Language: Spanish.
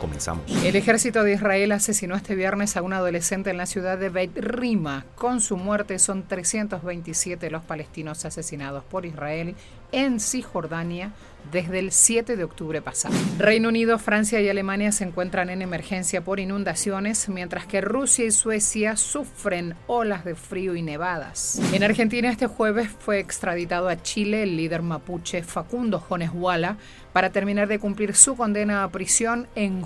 Comenzamos. El ejército de Israel asesinó este viernes a un adolescente en la ciudad de Beit Rima. Con su muerte son 327 los palestinos asesinados por Israel en Cisjordania desde el 7 de octubre pasado. Reino Unido, Francia y Alemania se encuentran en emergencia por inundaciones, mientras que Rusia y Suecia sufren olas de frío y nevadas. En Argentina este jueves fue extraditado a Chile el líder mapuche Facundo Jones Walla para terminar de cumplir su condena a prisión en